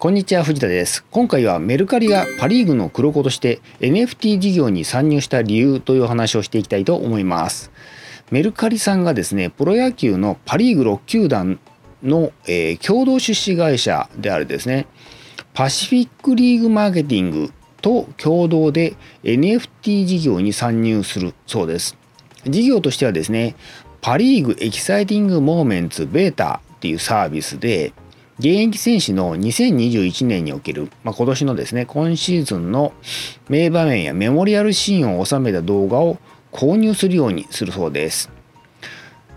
こんにちは藤田です。今回はメルカリがパリーグの黒子として NFT 事業に参入した理由という話をしていきたいと思います。メルカリさんがですねプロ野球のパリーグ6球団の、えー、共同出資会社であるですねパシフィックリーグマーケティングと共同で NFT 事業に参入するそうです。事業としてはですねパリーグエキサイティングモーメンツベータっていうサービスで現役選手の2021年における、まあ、今年のですね、今シーズンの名場面やメモリアルシーンを収めた動画を購入するようにするそうです。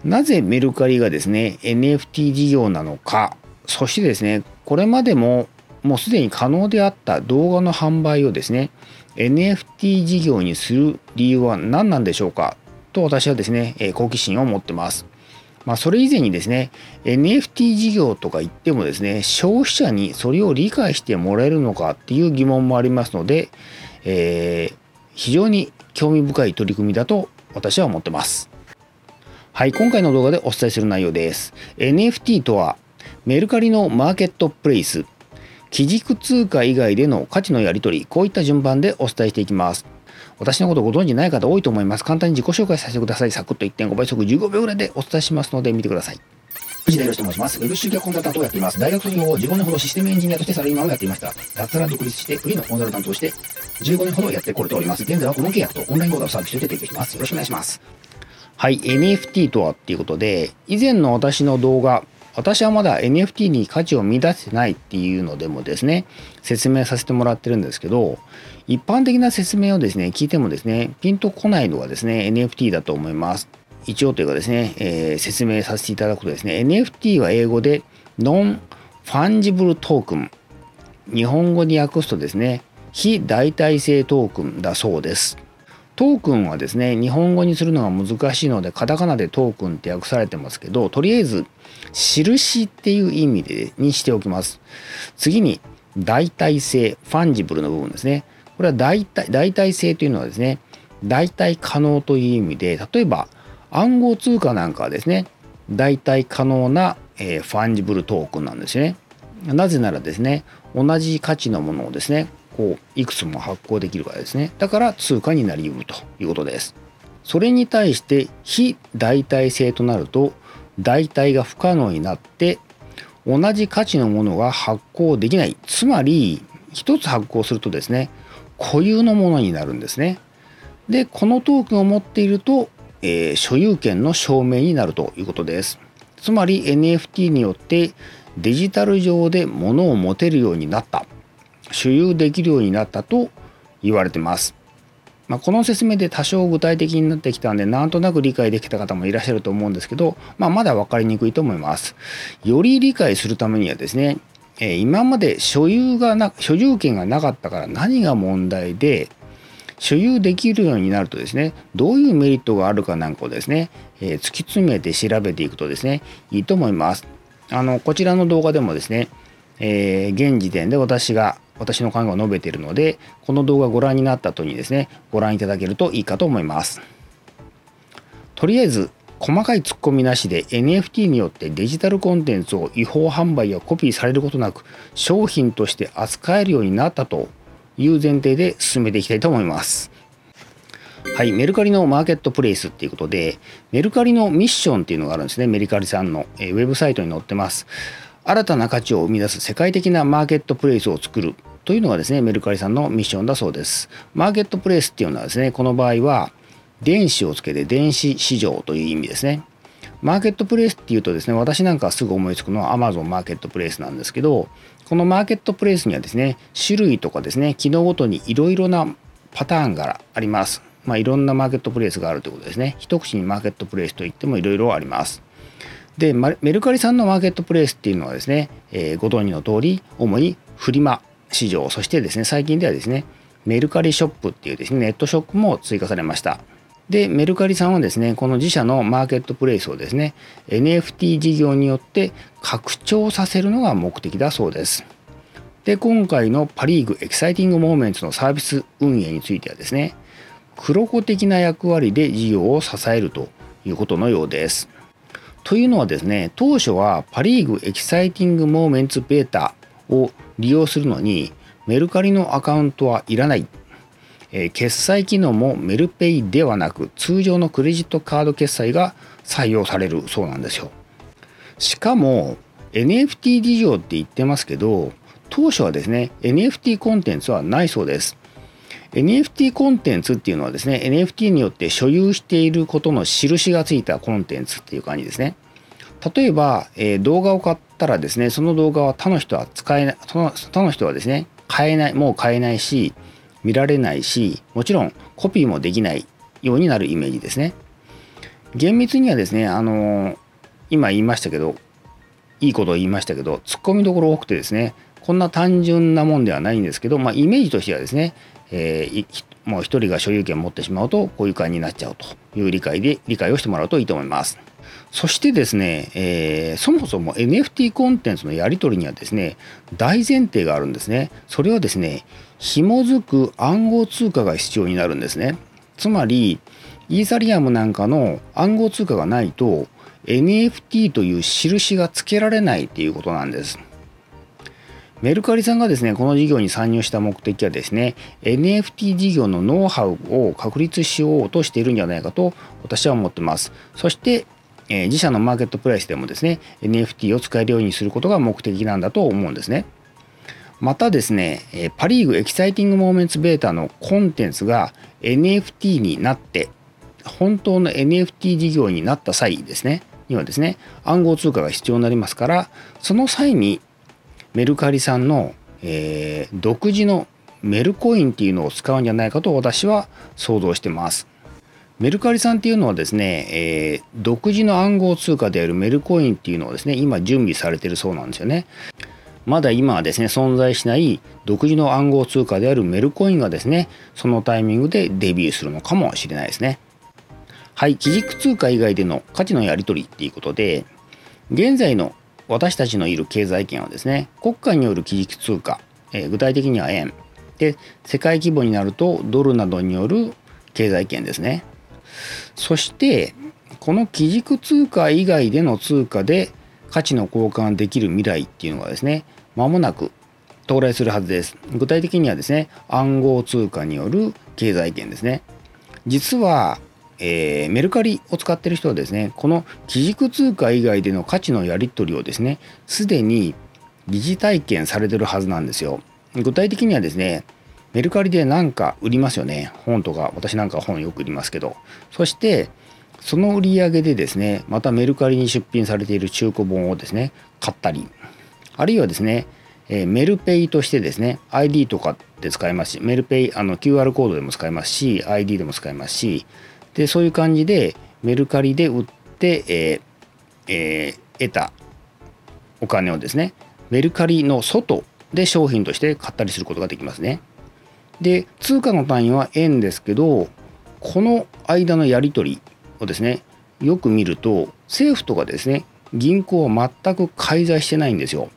なぜメルカリがですね、NFT 事業なのか、そしてですね、これまでももうすでに可能であった動画の販売をですね、NFT 事業にする理由は何なんでしょうかと私はですね、好奇心を持ってます。まあ、それ以前にですね NFT 事業とか言ってもですね消費者にそれを理解してもらえるのかっていう疑問もありますので、えー、非常に興味深い取り組みだと私は思ってます。はい今回の動画でお伝えする内容です。NFT とはメルカリのマーケットプレイス。基軸通貨以外での価値のやり取りこういった順番でお伝えしていきます。私のことご存知ない方多いと思います。簡単に自己紹介させてください。サクッと1.5倍速15秒ぐらいでお伝えしますので見てください。藤田博と申します。ウェブ集客コンサルタントをやっています。大学卒業後、15年ほどシステムエンジニアとしてサラリーマンをやっていました。脱サラ独立してフリーのコンサルタントとして、15年ほどやってこれております。現在は顧問契約とオンライン講座をサービスとして提供します。よろしくお願いします。はい、NFT とはっていうことで、以前の私の動画、私はまだ NFT に価値を見出してないっていうのでもですね、説明させてもらってるんですけど、一般的な説明をですね、聞いてもですね、ピンとこないのがですね、NFT だと思います。一応というかですね、えー、説明させていただくとですね、NFT は英語で non-fungible token。日本語に訳すとですね、非代替性トークンだそうです。トークンはですね、日本語にするのが難しいので、カタカナでトークンって訳されてますけど、とりあえず、印っていう意味でにしておきます。次に、代替性、 fungible の部分ですね。これは代替代替性というのはですね、代替可能という意味で、例えば暗号通貨なんかはですね、代替可能な、えー、 fungible token なんですよね。なぜならですね、同じ価値のものをですね、こういくつも発行できるからですね。だから通貨になりうるということです。それに対して非代替性となると代替が不可能になって同じ価値のものが発行できない。つまり一つ発行するとですね固有のものになるんですね。でこのトークンを持っていると、えー、所有権の証明になるということです。つまり NFT によってデジタル上で物を持てるようになった所有できるようになったと言われてます。まあ、この説明で多少具体的になってきたんでなんとなく理解できた方もいらっしゃると思うんですけど、まあ、まだ分かりにくいと思います。より理解するためにはですねえ今まで所有がな所有権がなかったから何が問題で所有できるようになるとですねどういうメリットがあるかなんかをですね、えー、突き詰めて調べていくとですねいいと思いますあのこちらの動画でもですね、えー、現時点で私が私の考えを述べているのでこの動画をご覧になった後にですねご覧いただけるといいかと思いますとりあえず細かい突っ込みなしで NFT によってデジタルコンテンツを違法販売やコピーされることなく商品として扱えるようになったという前提で進めていきたいと思います。はい、メルカリのマーケットプレイスっていうことで、メルカリのミッションっていうのがあるんですね。メルカリさんの、えウェブサイトに載ってます。新たな価値を生み出す世界的なマーケットプレイスを作るというのがですね、メルカリさんのミッションだそうです。マーケットプレイスっていうのはですね、この場合は、電子をつけて電子市場という意味ですね。マーケットプレイスっていうとですね、私なんかすぐ思いつくのは Amazon マーケットプレイスなんですけど、このマーケットプレイスにはですね、種類とかですね、機能ごとにいろいろなパターンがあります。まあ、いろんなマーケットプレイスがあるということですね。一口にマーケットプレイスといってもいろいろあります。で、メルカリさんのマーケットプレイスっていうのはですね、えー、ご存知の通り、主にフリマ市場、そしてですね、最近ではですね、メルカリショップっていうですね、ネットショップも追加されました。で、メルカリさんはですね、この自社のマーケットプレイスをですね、NFT 事業によって拡張させるのが目的だそうです。で、今回のパ・リーグエキサイティング・モーメンツのサービス運営についてはですね、黒子的な役割で事業を支えるということのようです。というのはですね、当初はパ・リーグエキサイティング・モーメンツ・ベータを利用するのにメルカリのアカウントはいらない、えー、決済機能もメルペイではなく通常のクレジットカード決済が採用される。そうなんですよ。しかも NFT 事情って言ってますけど当初はですね NFT コンテンツはないそうです。NFT コンテンツっていうのはですね NFT によって所有していることの印がついたコンテンツっていう感じですね。例えば、えー、動画を買ったらですねその動画は他の人は使えないその他の人はですね買えないもう買えないし見られないしもちろんコピーもできないようになるイメージですね。厳密にはですねあのー、今言いましたけどいいことを言いましたけどツッコミどころ多くてですねこんな単純なもんではないんですけど、まあ、イメージとしてはですね、えー、もう一人が所有権を持ってしまうとこういう感じになっちゃうという理解で理解をしてもらうといいと思います。そしてですね、えー、そもそも NFT コンテンツのやり取りにはですね大前提があるんですね。それはですね紐づく暗号通貨が必要になるんですね。つまりイーサリアムなんかの暗号通貨がないと NFT という印がつけられないっていうことなんです。メルカリさんがですね、この事業に参入した目的はですね、NFT 事業のノウハウを確立しようとしているんじゃないかと私は思ってます。そして、え、自社のマーケットプライスでもですね、NFT を使えるようにすることが目的なんだと思うんですね。またですね、パ・リーグエキサイティング・モーメンツ・ベータのコンテンツが NFT になって本当の NFT 事業になった際ですねにはですね暗号通貨が必要になりますからその際にメルカリさんの、えー、独自のメルコインっていうのを使うんじゃないかと私は想像してます。メルカリさんっていうのはですね、えー、独自の暗号通貨であるメルコインっていうのをですね今準備されてるそうなんですよね。まだ今はですね存在しない独自の暗号通貨であるメルコインがですねそのタイミングでデビューするのかもしれないですね。はい、基軸通貨以外での価値のやり取りっていうことで、現在の私たちのいる経済圏はですね、国家による基軸通貨、えー、具体的には円、で、世界規模になるとドルなどによる経済圏ですね。そして、この基軸通貨以外での通貨で価値の交換できる未来っていうのがですね、間もなく到来するはずです。具体的にはですね、暗号通貨による経済圏ですね。実はえー、メルカリを使ってる人はですねこの基軸通貨以外での価値のやり取りをですねすでに疑似体験されてるはずなんですよ。具体的にはですねメルカリで何か売りますよね。本とか私なんか本よく売りますけど。そしてその売り上げでですねまたメルカリに出品されている中古本をですね買ったり。あるいはですねえメルペイとしてですね ID とかで使えますしメルペイあの QR コードでも使えますし ID でも使えますしでそういう感じでメルカリで売って、えーえー、得たお金をですねメルカリの外で商品として買ったりすることができますね。で通貨の単位は円ですけどこの間のやり取りをですねよく見ると政府とかですね銀行は全く介在してないんですよ。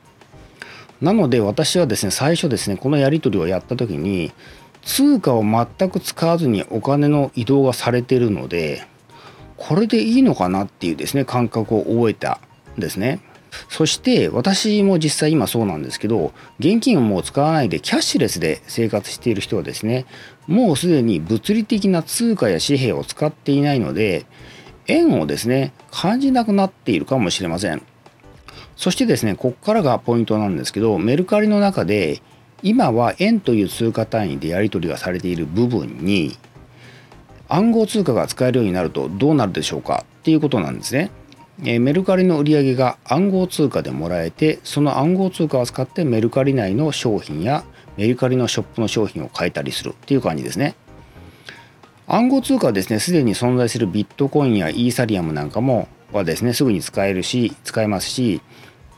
なので私はですね最初ですねこのやり取りをやった時に通貨を全く使わずにお金の移動がされてるのでこれでいいのかなっていうですね感覚を覚えたんですね。そして私も実際今そうなんですけど現金をもう使わないでキャッシュレスで生活している人はですねもうすでに物理的な通貨や紙幣を使っていないので円をですね感じなくなっているかもしれませんそしてですねここからがポイントなんですけどメルカリの中で今は円という通貨単位でやり取りがされている部分に暗号通貨が使えるようになるとどうなるでしょうかっていうことなんですね。えメルカリの売り上げが暗号通貨でもらえてその暗号通貨を使ってメルカリ内の商品やメルカリのショップの商品を買えたりするっていう感じですね。暗号通貨はですねすでに存在するビットコインやイーサリアムなんかもはですねすぐに使えるし使えますし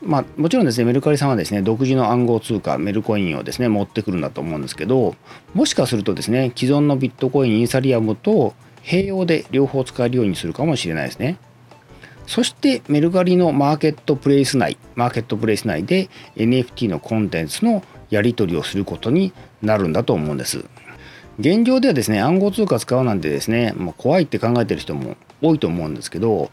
まあ、もちろんですねメルカリさんはですね独自の暗号通貨メルコインをですね持ってくるんだと思うんですけどもしかするとですね既存のビットコインイーサリアムと併用で両方使えるようにするかもしれないですね。そしてメルカリのマーケットプレイス内マーケットプレイス内で NFT のコンテンツのやり取りをすることになるんだと思うんです。現状ではですね暗号通貨使うなんてですね、まあ、怖いって考えてる人も多いと思うんですけど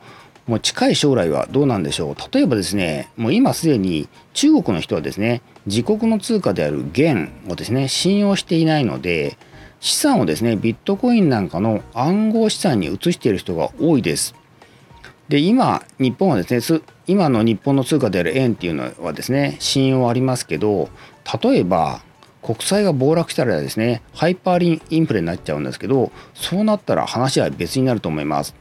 もう近い将来はどうなんでしょう。例えばですねもう今すでに中国の人はですね自国の通貨である元をですね信用していないので資産をですねビットコインなんかの暗号資産に移している人が多いです。で今日本はですね今の日本の通貨である円っていうのはですね信用ありますけど例えば国債が暴落したらですねハイパーリンインフレになっちゃうんですけどそうなったら話は別になると思います。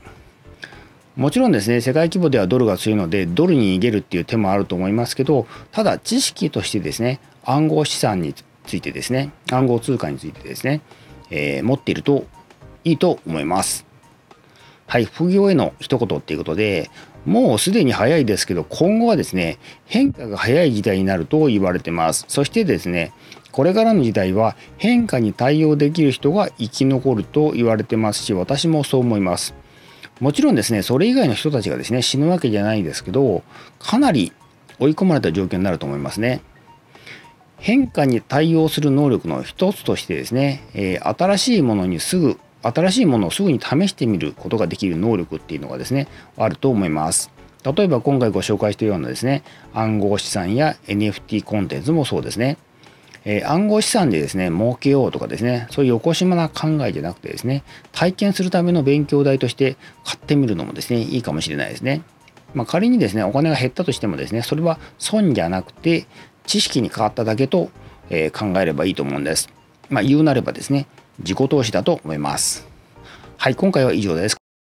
もちろんですね世界規模ではドルが強いのでドルに逃げるっていう手もあると思いますけどただ知識としてですね暗号資産についてですね暗号通貨についてですね、えー、持っているといいと思います。はい副業への一言っていうことでもうすでに早いですけど今後はですね変化が早い時代になると言われてます。そしてですねこれからの時代は変化に対応できる人が生き残ると言われてますし私もそう思います。もちろんですねそれ以外の人たちがですね死ぬわけじゃないですけどかなり追い込まれた状況になると思いますね。変化に対応する能力の一つとしてですね、えー、新しいものにすぐ新しいものをすぐに試してみることができる能力っていうのがですねあると思います。例えば今回ご紹介したようなですね暗号資産や NFT コンテンツもそうですね。えー、暗号資産でですね儲けようとかですねそういうよこしまな考えじゃなくてですね体験するための勉強代として買ってみるのもですねいいかもしれないですね。まあ、仮にですねお金が減ったとしてもですねそれは損じゃなくて知識に変わっただけと、えー、考えればいいと思うんです。まあ、言うなればですね自己投資だと思います。はい今回は以上です。